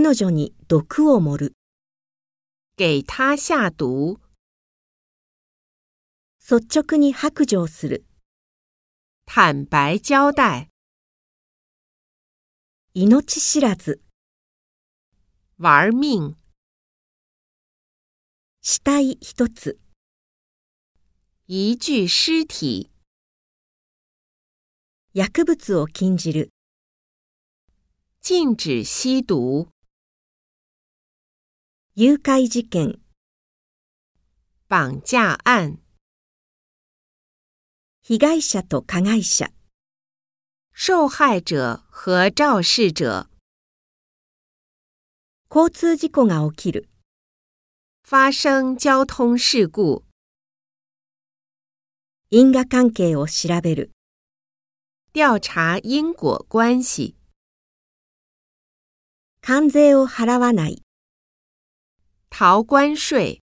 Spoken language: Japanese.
彼女に毒を盛る。给他下毒。率直に白状する。坦白交代。命知らず。玩命。死体一つ。一具尸体。薬物を禁じる。禁止吸毒。誘拐事件。绑架案。被害者と加害者。受害者和肇事者。交通事故が起きる。发生交通事故。因果関係を調べる。調查因果关系。関税を払わない。逃关税。